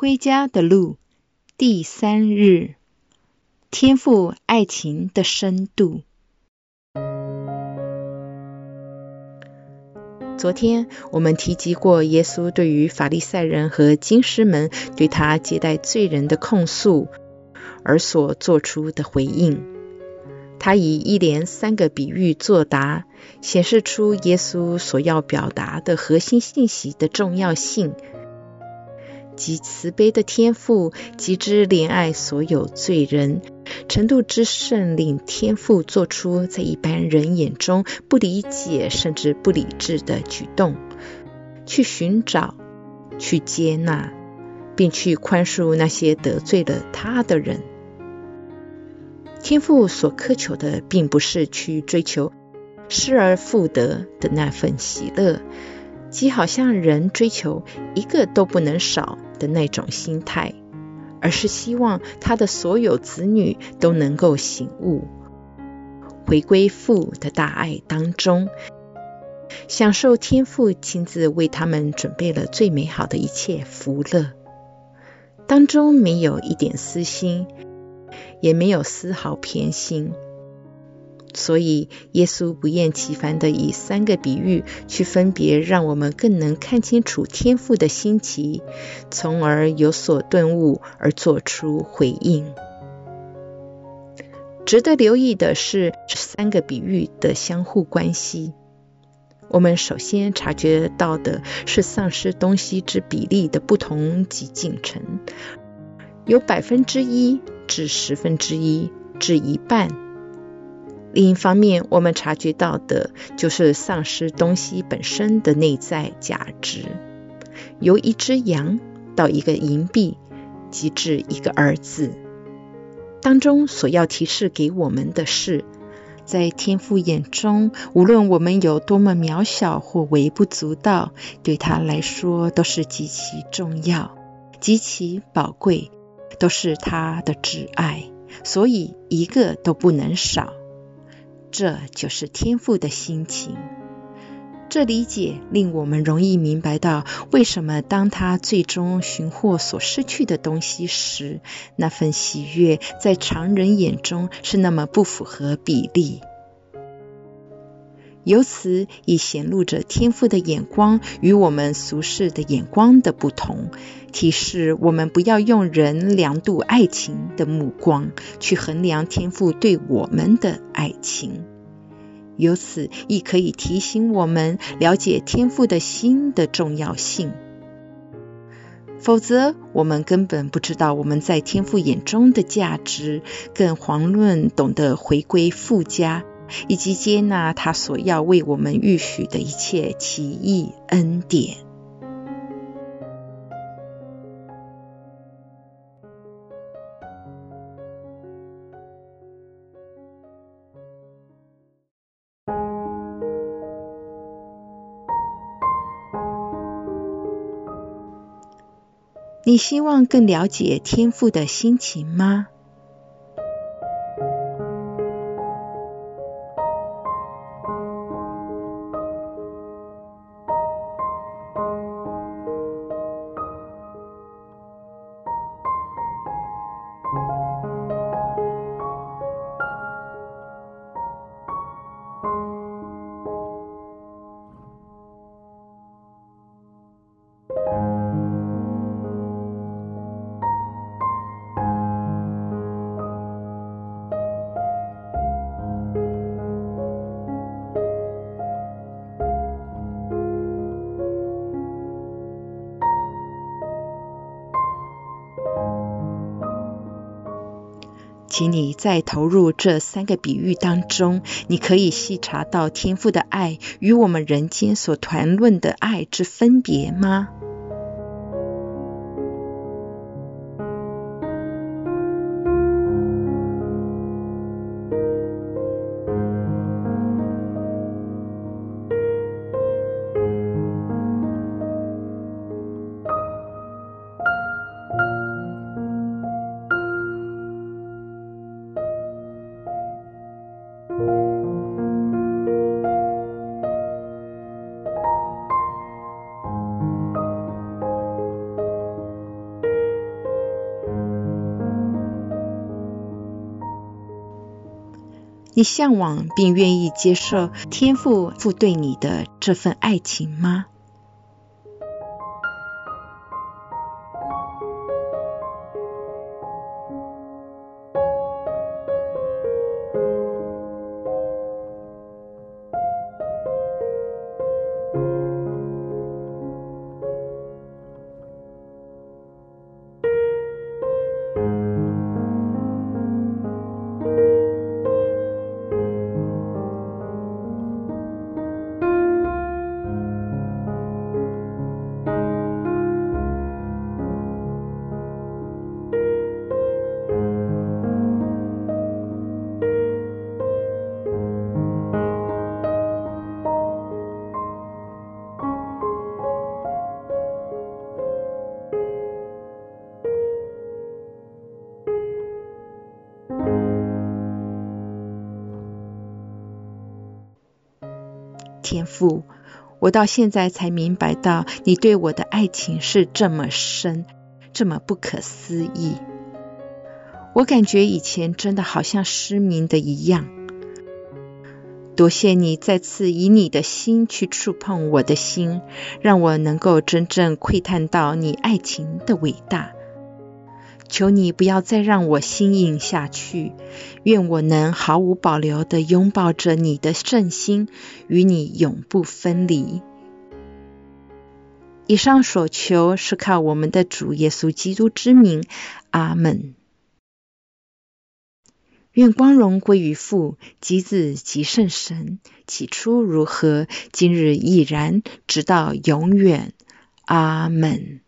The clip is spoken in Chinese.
归家的路第三日，天赋爱情的深度。昨天我们提及过，耶稣对于法利赛人和经师们对他接待罪人的控诉而所做出的回应。他以一连三个比喻作答，显示出耶稣所要表达的核心信息的重要性。及慈悲的天赋，极之怜爱所有罪人，程度之圣令天赋做出在一般人眼中不理解甚至不理智的举动，去寻找、去接纳，并去宽恕那些得罪了他的人。天赋所苛求的，并不是去追求失而复得的那份喜乐。即好像人追求一个都不能少的那种心态，而是希望他的所有子女都能够醒悟，回归父的大爱当中，享受天父亲自为他们准备了最美好的一切福乐，当中没有一点私心，也没有丝毫偏心。所以，耶稣不厌其烦的以三个比喻去分别，让我们更能看清楚天父的心情，从而有所顿悟而做出回应。值得留意的是，这三个比喻的相互关系。我们首先察觉到的是丧失东西之比例的不同及进程，由百分之一至十分之一至一半。另一方面，我们察觉到的就是丧失东西本身的内在价值，由一只羊到一个银币，及至一个儿子，当中所要提示给我们的是，在天父眼中，无论我们有多么渺小或微不足道，对他来说都是极其重要、极其宝贵，都是他的挚爱，所以一个都不能少。这就是天赋的心情。这理解令我们容易明白到，为什么当他最终寻获所失去的东西时，那份喜悦在常人眼中是那么不符合比例。由此已显露着天父的眼光与我们俗世的眼光的不同，提示我们不要用人量度爱情的目光去衡量天父对我们的爱情。由此亦可以提醒我们了解天父的心的重要性。否则，我们根本不知道我们在天父眼中的价值，更遑论懂得回归父家。以及接纳他所要为我们预许的一切奇异恩典。你希望更了解天父的心情吗？请你在投入这三个比喻当中，你可以细查到天赋的爱与我们人间所谈论的爱之分别吗？你向往并愿意接受天父父对你的这份爱情吗？天父，我到现在才明白到你对我的爱情是这么深，这么不可思议。我感觉以前真的好像失明的一样。多谢你再次以你的心去触碰我的心，让我能够真正窥探到你爱情的伟大。求你不要再让我心硬下去，愿我能毫无保留的拥抱着你的圣心，与你永不分离。以上所求是靠我们的主耶稣基督之名，阿门。愿光荣归于父、及子、及圣神，起初如何，今日亦然，直到永远，阿门。